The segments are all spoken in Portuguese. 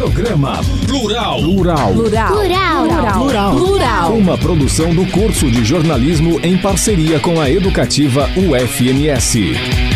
Programa Plural. Plural. Plural. Plural. Plural. Plural. Uma produção do curso de jornalismo em parceria com a educativa UFMS.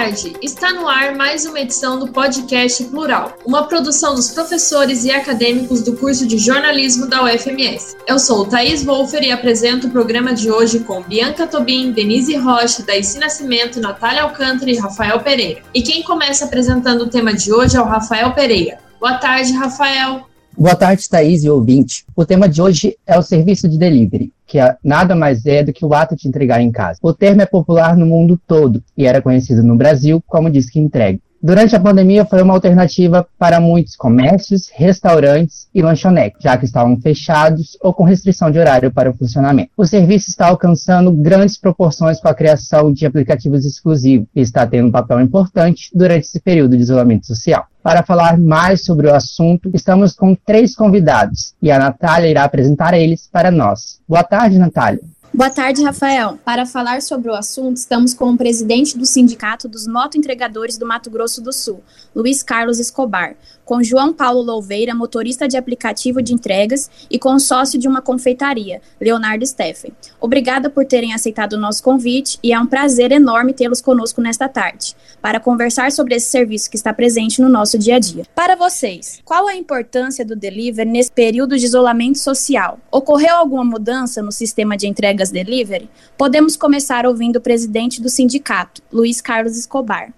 Tarde! Está no ar mais uma edição do podcast Plural, uma produção dos professores e acadêmicos do curso de jornalismo da UFMS. Eu sou Thaís Wolfer e apresento o programa de hoje com Bianca Tobin, Denise Rocha, Daisy Nascimento, Natália Alcântara e Rafael Pereira. E quem começa apresentando o tema de hoje é o Rafael Pereira. Boa tarde, Rafael! Boa tarde, Thaís e ouvinte. O tema de hoje é o serviço de delivery, que nada mais é do que o ato de entregar em casa. O termo é popular no mundo todo e era conhecido no Brasil como disque entrega. Durante a pandemia foi uma alternativa para muitos comércios, restaurantes e lanchonetes, já que estavam fechados ou com restrição de horário para o funcionamento. O serviço está alcançando grandes proporções com a criação de aplicativos exclusivos e está tendo um papel importante durante esse período de isolamento social. Para falar mais sobre o assunto, estamos com três convidados e a Natália irá apresentar eles para nós. Boa tarde, Natália. Boa tarde, Rafael. Para falar sobre o assunto, estamos com o presidente do Sindicato dos Motoentregadores do Mato Grosso do Sul, Luiz Carlos Escobar, com João Paulo Louveira, motorista de aplicativo de entregas, e com sócio de uma confeitaria, Leonardo Steffen. Obrigada por terem aceitado o nosso convite e é um prazer enorme tê-los conosco nesta tarde, para conversar sobre esse serviço que está presente no nosso dia a dia. Para vocês, qual a importância do delivery nesse período de isolamento social? Ocorreu alguma mudança no sistema de entregas delivery? Podemos começar ouvindo o presidente do sindicato, Luiz Carlos Escobar.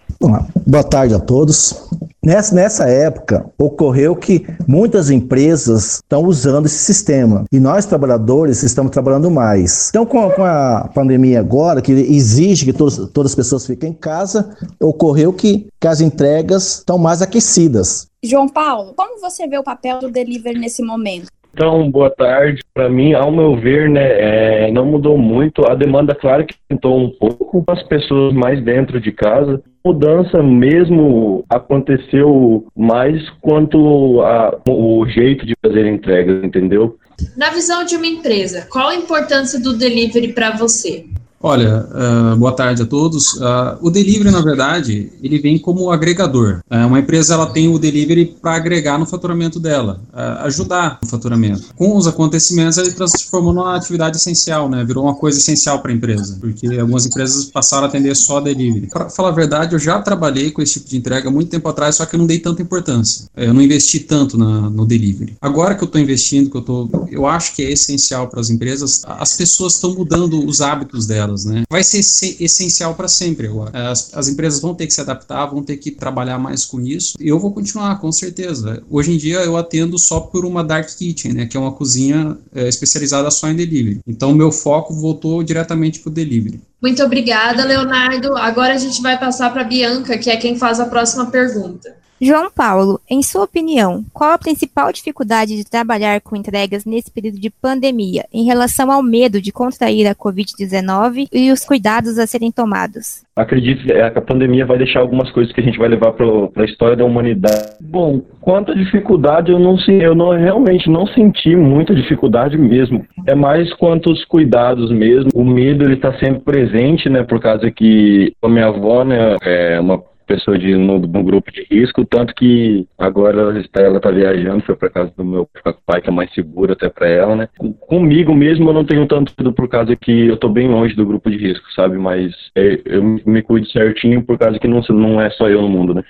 Boa tarde a todos. Nessa, nessa época, ocorreu que muitas empresas estão usando esse sistema e nós, trabalhadores, estamos trabalhando mais. Então, com a, com a pandemia agora, que exige que todos, todas as pessoas fiquem em casa, ocorreu que, que as entregas estão mais aquecidas. João Paulo, como você vê o papel do delivery nesse momento? Então, boa tarde. Para mim, ao meu ver, né, é, não mudou muito. A demanda, claro que aumentou um pouco, as pessoas mais dentro de casa. Mudança mesmo aconteceu mais quanto a, o jeito de fazer entregas, entendeu? Na visão de uma empresa, qual a importância do delivery para você? Olha, uh, boa tarde a todos. Uh, o delivery, na verdade, ele vem como agregador. Uh, uma empresa ela tem o delivery para agregar no faturamento dela, ajudar no faturamento. Com os acontecimentos, ele transformou numa atividade essencial, né? Virou uma coisa essencial para a empresa, porque algumas empresas passaram a atender só delivery. Para falar a verdade, eu já trabalhei com esse tipo de entrega muito tempo atrás, só que eu não dei tanta importância. Eu não investi tanto na, no delivery. Agora que eu estou investindo, que eu tô, eu acho que é essencial para as empresas. As pessoas estão mudando os hábitos delas né? Vai ser essencial para sempre agora. As, as, empresas vão ter que se adaptar, vão ter que trabalhar mais com isso. Eu vou continuar, com certeza. Hoje em dia eu atendo só por uma dark kitchen, né? Que é uma cozinha é, especializada só em delivery. Então meu foco voltou diretamente para o delivery. Muito obrigada, Leonardo. Agora a gente vai passar para Bianca, que é quem faz a próxima pergunta. João Paulo, em sua opinião, qual a principal dificuldade de trabalhar com entregas nesse período de pandemia em relação ao medo de contrair a Covid-19 e os cuidados a serem tomados? Acredito que a pandemia vai deixar algumas coisas que a gente vai levar para a história da humanidade. Bom, quanto à dificuldade, eu não eu não realmente não senti muita dificuldade mesmo. É mais quanto aos cuidados mesmo. O medo ele está sempre presente, né? Por causa que a minha avó, né, é uma pessoa de, no, no, grupo de risco, tanto que agora ela está, ela tá viajando, foi para casa do meu pai, que é mais seguro até para ela, né? Comigo mesmo eu não tenho tanto medo por causa que eu tô bem longe do grupo de risco, sabe? Mas é, eu me cuido certinho por causa que não, não é só eu no mundo, né?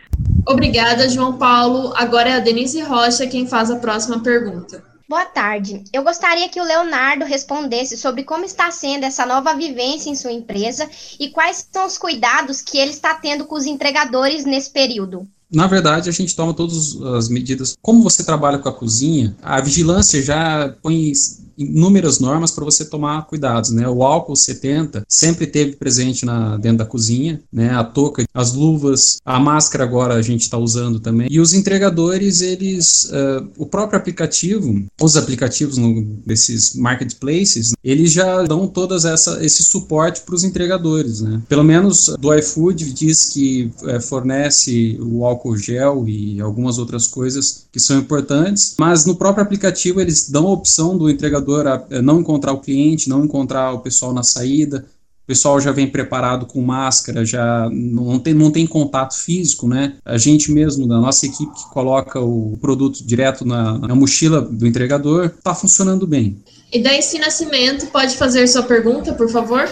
Obrigada, João Paulo. Agora é a Denise Rocha quem faz a próxima pergunta. Boa tarde. Eu gostaria que o Leonardo respondesse sobre como está sendo essa nova vivência em sua empresa e quais são os cuidados que ele está tendo com os entregadores nesse período. Na verdade, a gente toma todas as medidas. Como você trabalha com a cozinha, a vigilância já põe inúmeras normas para você tomar cuidados, né? O álcool 70 sempre teve presente na, dentro da cozinha, né? A touca, as luvas, a máscara agora a gente está usando também. E os entregadores, eles, uh, o próprio aplicativo, os aplicativos no, desses marketplaces, eles já dão todas essa esse suporte para os entregadores, né? Pelo menos do iFood diz que é, fornece o álcool gel e algumas outras coisas que são importantes, mas no próprio aplicativo eles dão a opção do entregador a não encontrar o cliente, não encontrar o pessoal na saída, o pessoal já vem preparado com máscara, já não tem, não tem contato físico, né? A gente mesmo, da nossa equipe que coloca o produto direto na, na mochila do entregador, está funcionando bem. E daí, se Nascimento, pode fazer sua pergunta, por favor?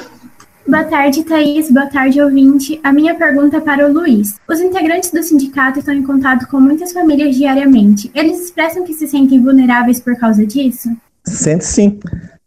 Boa tarde, Thaís. Boa tarde, ouvinte. A minha pergunta é para o Luiz. Os integrantes do sindicato estão em contato com muitas famílias diariamente. Eles expressam que se sentem vulneráveis por causa disso? Sente sim.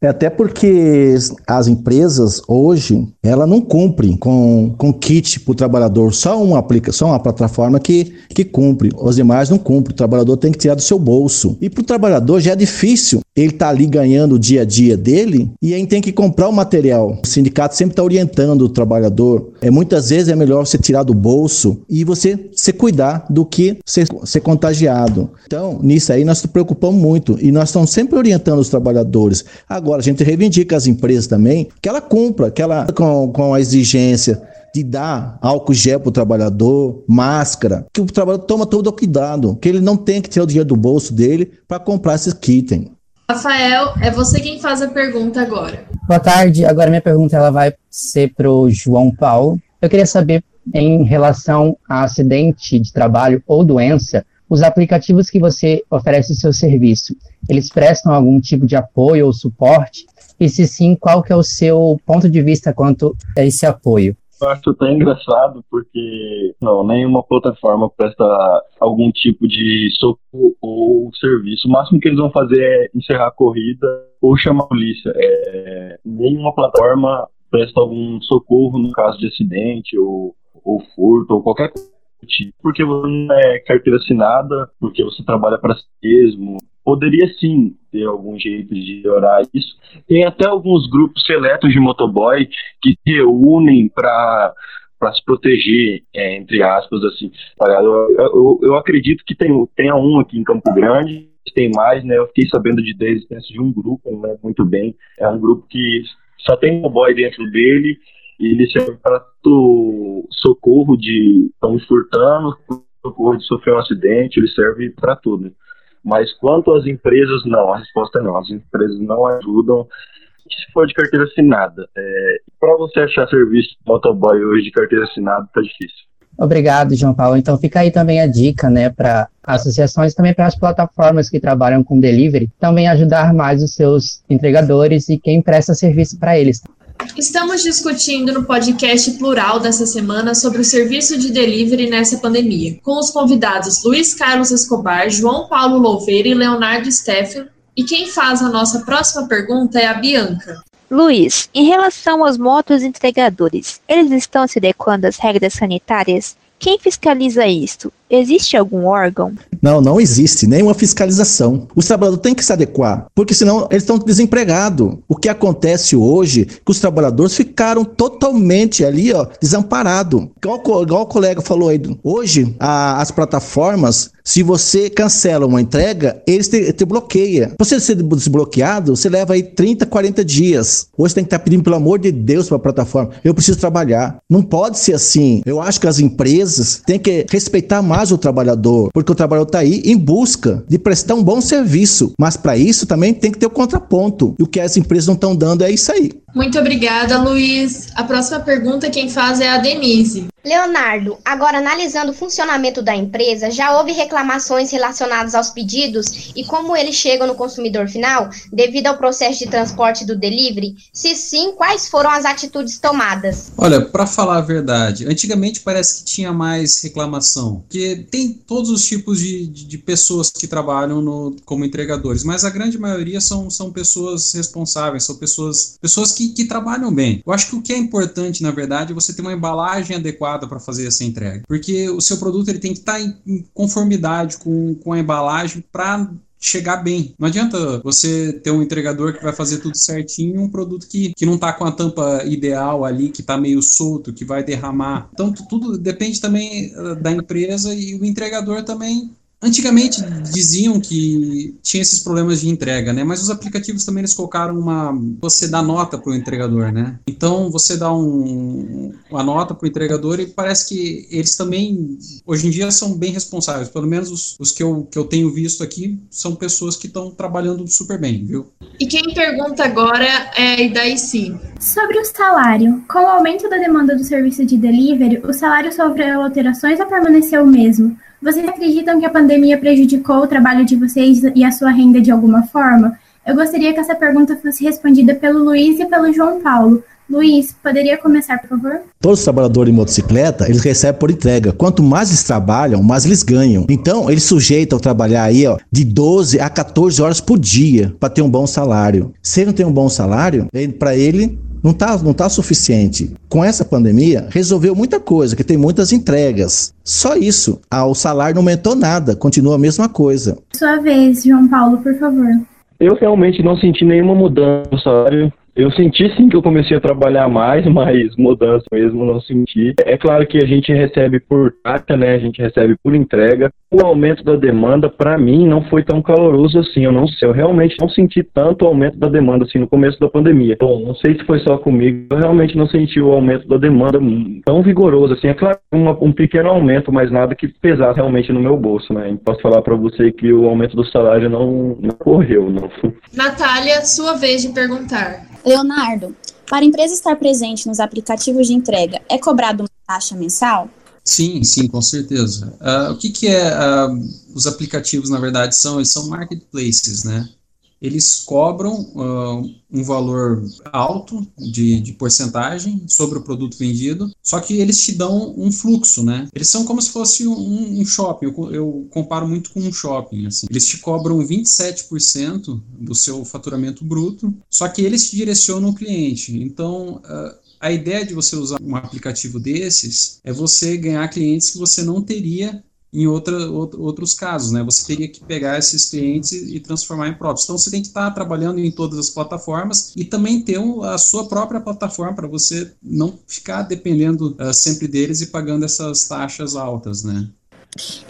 É até porque as empresas hoje, ela não cumprem com, com kit para o trabalhador, só uma aplicação, uma plataforma que, que cumpre, os demais não cumprem, o trabalhador tem que tirar do seu bolso. E para o trabalhador já é difícil ele tá ali ganhando o dia a dia dele e aí tem que comprar o material. O sindicato sempre está orientando o trabalhador. É muitas vezes é melhor você tirar do bolso e você se cuidar do que ser, ser contagiado. Então, nisso aí nós nos preocupamos muito e nós estamos sempre orientando os trabalhadores. Agora a gente reivindica as empresas também que ela cumpra, que ela com, com a exigência de dar álcool gel para o trabalhador, máscara, que o trabalhador toma todo o cuidado, que ele não tem que tirar o dinheiro do bolso dele para comprar esses kits. Rafael, é você quem faz a pergunta agora. Boa tarde. Agora minha pergunta ela vai ser para o João Paulo. Eu queria saber em relação a acidente de trabalho ou doença, os aplicativos que você oferece o seu serviço, eles prestam algum tipo de apoio ou suporte? E se sim, qual que é o seu ponto de vista quanto a esse apoio? Eu acho até engraçado porque não, nenhuma plataforma presta algum tipo de socorro ou serviço. O máximo que eles vão fazer é encerrar a corrida ou chamar a polícia. É, nenhuma plataforma presta algum socorro no caso de acidente ou, ou furto ou qualquer coisa tipo. Porque você não é carteira assinada, porque você trabalha para si mesmo. Poderia sim ter algum jeito de melhorar isso. Tem até alguns grupos seletos de motoboy que se reúnem para para se proteger, é, entre aspas, assim. Eu, eu, eu, acredito que tem, tenha um aqui em Campo Grande, tem mais, né? Eu fiquei sabendo de existência de um grupo, né? Muito bem. É um grupo que só tem motoboy dentro dele e ele serve para socorro de estão furtando, socorro de sofrer um acidente, ele serve para tudo. Mas quanto às empresas, não, a resposta é não. As empresas não ajudam se for de carteira assinada. É, para você achar serviço de motoboy hoje de carteira assinada, tá difícil. Obrigado, João Paulo. Então fica aí também a dica, né, para associações, também para as plataformas que trabalham com delivery, também ajudar mais os seus entregadores e quem presta serviço para eles. Estamos discutindo no podcast Plural dessa semana sobre o serviço de delivery nessa pandemia, com os convidados Luiz Carlos Escobar, João Paulo Louveira e Leonardo Steffen. E quem faz a nossa próxima pergunta é a Bianca. Luiz, em relação aos motos entregadores, eles estão se adequando às regras sanitárias? Quem fiscaliza isto? Existe algum órgão? Não, não existe nenhuma fiscalização. Os trabalhadores têm que se adequar, porque senão eles estão desempregados. O que acontece hoje é que os trabalhadores ficaram totalmente ali, ó, desamparados. Igual, igual o colega falou aí, hoje a, as plataformas, se você cancela uma entrega, eles te, te bloqueiam. Para você ser desbloqueado, você leva aí 30, 40 dias. Hoje tem que estar tá pedindo, pelo amor de Deus, para a plataforma, eu preciso trabalhar. Não pode ser assim. Eu acho que as empresas têm que respeitar mais o trabalhador, porque o trabalhador está aí em busca de prestar um bom serviço. Mas para isso também tem que ter o contraponto. E o que as empresas não estão dando é isso aí. Muito obrigada, Luiz. A próxima pergunta quem faz é a Denise. Leonardo, agora analisando o funcionamento da empresa, já houve reclamações relacionadas aos pedidos e como eles chegam no consumidor final, devido ao processo de transporte do delivery? Se sim, quais foram as atitudes tomadas? Olha, para falar a verdade, antigamente parece que tinha mais reclamação, porque tem todos os tipos de, de, de pessoas que trabalham no, como entregadores, mas a grande maioria são, são pessoas responsáveis, são pessoas, pessoas que, que trabalham bem. Eu acho que o que é importante, na verdade, é você ter uma embalagem adequada para fazer essa entrega. Porque o seu produto ele tem que estar tá em conformidade com, com a embalagem para chegar bem. Não adianta você ter um entregador que vai fazer tudo certinho um produto que, que não está com a tampa ideal ali, que está meio solto, que vai derramar. Então, tudo depende também eh, da empresa e o entregador também Antigamente diziam que tinha esses problemas de entrega, né? Mas os aplicativos também eles colocaram uma. Você dá nota para o entregador, né? Então você dá um, uma nota para o entregador e parece que eles também, hoje em dia, são bem responsáveis. Pelo menos os, os que, eu, que eu tenho visto aqui são pessoas que estão trabalhando super bem, viu? E quem pergunta agora é a Idaici. Sobre o salário, com o aumento da demanda do serviço de delivery, o salário sofreu alterações ou permaneceu o mesmo? Vocês acreditam que a pandemia prejudicou o trabalho de vocês e a sua renda de alguma forma? Eu gostaria que essa pergunta fosse respondida pelo Luiz e pelo João Paulo. Luiz, poderia começar, por favor? Todos os trabalhadores de motocicleta, eles recebem por entrega. Quanto mais eles trabalham, mais eles ganham. Então, eles sujeitam a trabalhar aí, ó, de 12 a 14 horas por dia para ter um bom salário. Se ele não tem um bom salário, para ele não tá, não tá suficiente. Com essa pandemia, resolveu muita coisa, que tem muitas entregas. Só isso. Ah, o salário não aumentou nada, continua a mesma coisa. Sua vez, João Paulo, por favor. Eu realmente não senti nenhuma mudança no salário eu senti sim que eu comecei a trabalhar mais, mas mudança mesmo não senti. É claro que a gente recebe por taxa, né? A gente recebe por entrega. O aumento da demanda, para mim, não foi tão caloroso assim. Eu não sei, eu realmente não senti tanto aumento da demanda assim no começo da pandemia. Bom, não sei se foi só comigo, eu realmente não senti o aumento da demanda tão vigoroso assim. É claro, uma, um pequeno aumento, mas nada que pesasse realmente no meu bolso, né? Posso falar para você que o aumento do salário não, não ocorreu, não. Natália, sua vez de perguntar. Leonardo, para a empresa estar presente nos aplicativos de entrega, é cobrado uma taxa mensal? Sim, sim, com certeza. Uh, o que, que é uh, os aplicativos, na verdade, são? Eles são marketplaces, né? Eles cobram uh, um valor alto de, de, porcentagem sobre o produto vendido, só que eles te dão um fluxo, né? Eles são como se fosse um, um shopping, eu, eu, comparo muito com um shopping, assim. Eles te cobram 27% do seu faturamento bruto, só que eles te direcionam o cliente. Então, uh, a ideia de você usar um aplicativo desses é você ganhar clientes que você não teria em outra, outros casos, né? Você teria que pegar esses clientes e transformar em próprios. Então você tem que estar trabalhando em todas as plataformas e também ter a sua própria plataforma para você não ficar dependendo uh, sempre deles e pagando essas taxas altas, né?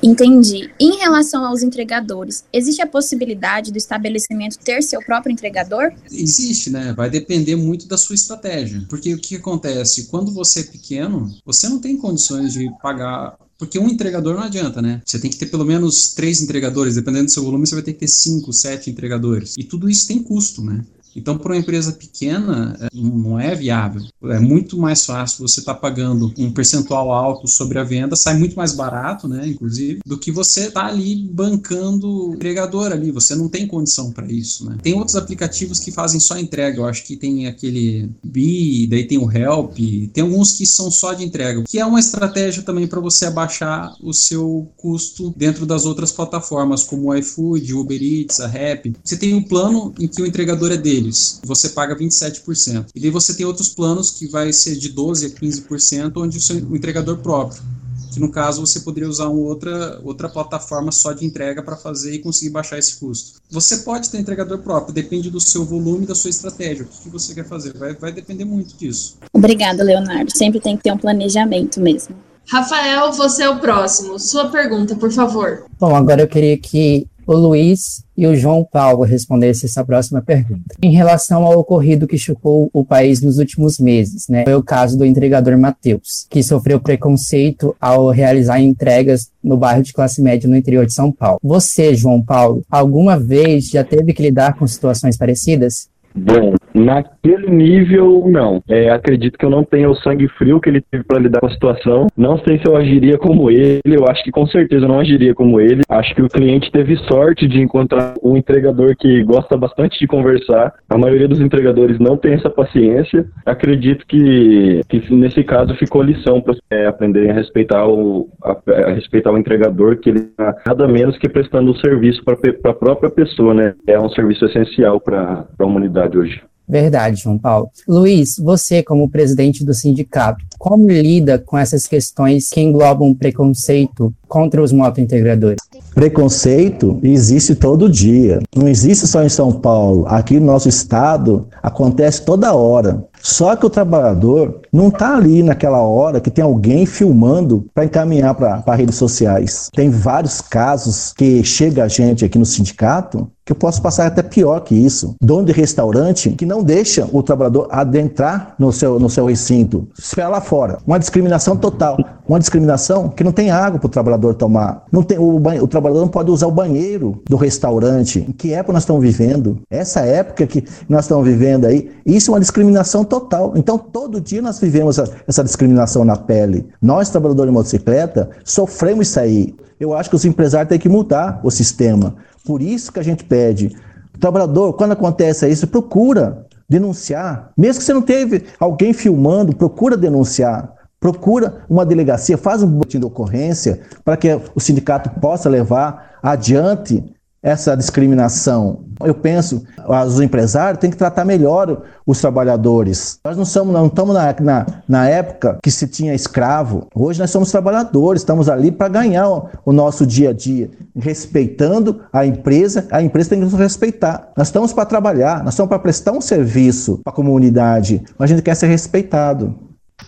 Entendi. Em relação aos entregadores, existe a possibilidade do estabelecimento ter seu próprio entregador? Existe, né? Vai depender muito da sua estratégia. Porque o que acontece? Quando você é pequeno, você não tem condições de pagar porque um entregador não adianta, né? Você tem que ter pelo menos três entregadores, dependendo do seu volume, você vai ter que ter cinco, sete entregadores. E tudo isso tem custo, né? Então, para uma empresa pequena, é, não é viável. É muito mais fácil você estar tá pagando um percentual alto sobre a venda, sai muito mais barato, né, inclusive, do que você tá ali bancando o entregador ali. Você não tem condição para isso, né? Tem outros aplicativos que fazem só entrega. Eu acho que tem aquele Bi, daí tem o Help, tem alguns que são só de entrega, que é uma estratégia também para você abaixar o seu custo dentro das outras plataformas, como o iFood, Uber Eats, a Rap. Você tem um plano em que o entregador é dele deles, você paga 27%. E daí você tem outros planos que vai ser de 12% a 15%, onde o seu entregador próprio. Que no caso você poderia usar uma outra, outra plataforma só de entrega para fazer e conseguir baixar esse custo. Você pode ter entregador próprio, depende do seu volume da sua estratégia. O que, que você quer fazer? Vai, vai depender muito disso. Obrigada, Leonardo. Sempre tem que ter um planejamento mesmo. Rafael, você é o próximo. Sua pergunta, por favor. Bom, agora eu queria que o Luiz e o João Paulo respondessem essa próxima pergunta. Em relação ao ocorrido que chocou o país nos últimos meses, né, foi o caso do entregador Matheus, que sofreu preconceito ao realizar entregas no bairro de classe média no interior de São Paulo. Você, João Paulo, alguma vez já teve que lidar com situações parecidas? Bom, naquele nível, não. É, acredito que eu não tenha o sangue frio que ele teve para lidar com a situação. Não sei se eu agiria como ele. Eu acho que com certeza eu não agiria como ele. Acho que o cliente teve sorte de encontrar um entregador que gosta bastante de conversar. A maioria dos entregadores não tem essa paciência. Acredito que, que nesse caso ficou lição para é, aprenderem a respeitar o a, a, respeitar o entregador, que ele está nada menos que prestando o um serviço para a própria pessoa, né? É um serviço essencial para a humanidade sociedade hoje. Verdade, João Paulo. Luiz, você, como presidente do sindicato, como lida com essas questões que englobam preconceito contra os motointegradores? Preconceito existe todo dia. Não existe só em São Paulo. Aqui no nosso estado acontece toda hora. Só que o trabalhador não está ali naquela hora que tem alguém filmando para encaminhar para redes sociais. Tem vários casos que chega a gente aqui no sindicato que eu posso passar até pior que isso. Dono de restaurante que não deixa o trabalhador adentrar no seu, no seu recinto, espera lá fora. Uma discriminação total. Uma discriminação que não tem água para o trabalhador tomar. Não tem, o, o, trabalhador não pode usar o banheiro do restaurante. Que época nós estamos vivendo? Essa época que nós estamos vivendo aí, isso é uma discriminação total. Então, todo dia nós vivemos essa, essa discriminação na pele. Nós, trabalhadores de motocicleta, sofremos isso aí. Eu acho que os empresários têm que mudar o sistema. Por isso que a gente pede. O trabalhador, quando acontece isso, procura denunciar. Mesmo que você não teve alguém filmando, procura denunciar. Procura uma delegacia, faz um boletim de ocorrência para que o sindicato possa levar adiante essa discriminação. Eu penso, os empresários têm que tratar melhor os trabalhadores. Nós não, somos, não estamos na, na, na época que se tinha escravo. Hoje nós somos trabalhadores, estamos ali para ganhar o, o, nosso dia a dia, respeitando a empresa, a empresa tem que nos respeitar. Nós estamos para trabalhar, nós estamos para prestar um serviço para a comunidade, mas a gente quer ser respeitado.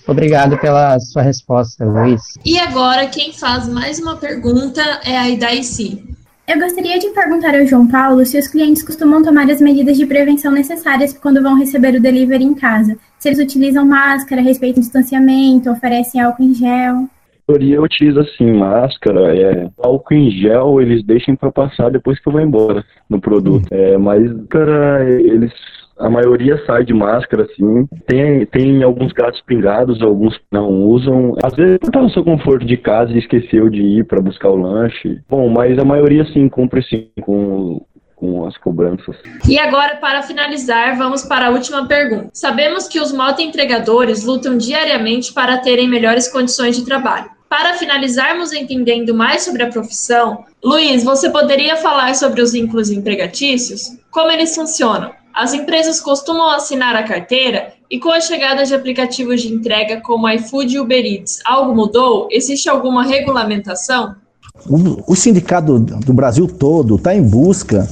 Obrigado pela sua resposta, Luiz. E agora, quem faz mais uma pergunta é a Idaici. Eu gostaria de perguntar ao João Paulo se os clientes costumam tomar as medidas de prevenção necessárias quando vão receber o delivery em casa. Se eles utilizam máscara, respeitam o distanciamento, oferecem álcool em gel. A maioria utiliza sim máscara, é, álcool em gel eles deixam para passar depois que eu vou embora no produto. É, mas cara, eles a maioria sai de máscara, assim. Tem, tem alguns gatos pingados, alguns não usam. Às vezes tá no seu conforto de casa e esqueceu de ir para buscar o lanche. Bom, mas a maioria sim cumpre sim com com as cobranças. E agora, para finalizar, vamos para a última pergunta. Sabemos que os motoentregadores lutam diariamente para terem melhores condições de trabalho. Para finalizarmos entendendo mais sobre a profissão, Luiz, você poderia falar sobre os vínculos empregatícios? Como eles funcionam? As empresas costumam assinar a carteira e com a chegada de aplicativos de entrega como iFood e Uber Eats, algo mudou? Existe alguma regulamentação? O, o sindicato do Brasil todo está em busca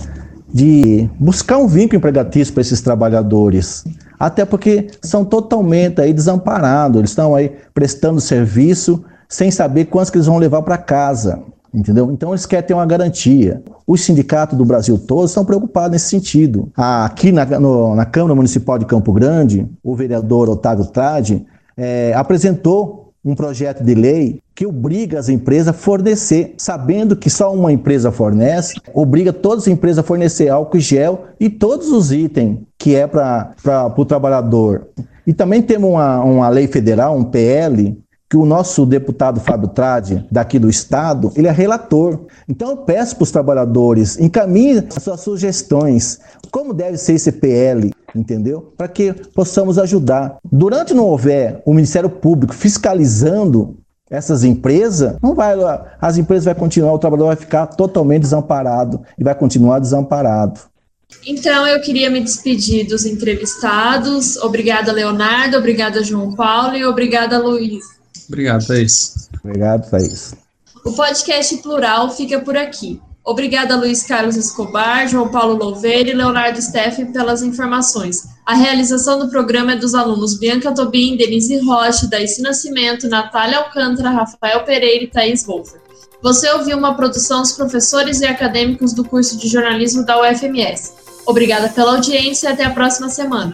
de buscar um vínculo empregatício para esses trabalhadores, até porque são totalmente aí desamparados, eles estão aí prestando serviço sem saber quantos que eles vão levar para casa entendeu? Então eles querem ter uma garantia. Os sindicatos do Brasil todo estão preocupados nesse sentido. Aqui na, no, na Câmara Municipal de Campo Grande, o vereador Otávio Trade é, apresentou um projeto de lei que obriga as empresas a fornecer, sabendo que só uma empresa fornece, obriga todas as empresas a fornecer álcool gel e todos os itens que é para o trabalhador. E também temos uma, uma lei federal, um PL, que o nosso deputado Fábio Trade, daqui do Estado, ele é relator. Então eu peço para os trabalhadores, encaminhem as suas sugestões, como deve ser esse PL, entendeu? Para que possamos ajudar. Durante não houver o Ministério Público fiscalizando essas empresas, não vai, as empresas vão continuar, o trabalhador vai ficar totalmente desamparado e vai continuar desamparado. Então, eu queria me despedir dos entrevistados. Obrigada, Leonardo. Obrigada, João Paulo. E obrigada, Luiz. Obrigado, Thaís. Obrigado, Thaís. O podcast Plural fica por aqui. Obrigada, Luiz Carlos Escobar, João Paulo Louveira e Leonardo Steffen pelas informações. A realização do programa é dos alunos Bianca Tobin, Denise Rocha, Daíci Nascimento, Natália Alcântara, Rafael Pereira e Thaís Wolfer. Você ouviu uma produção dos professores e acadêmicos do curso de jornalismo da UFMS. Obrigada pela audiência e até a próxima semana.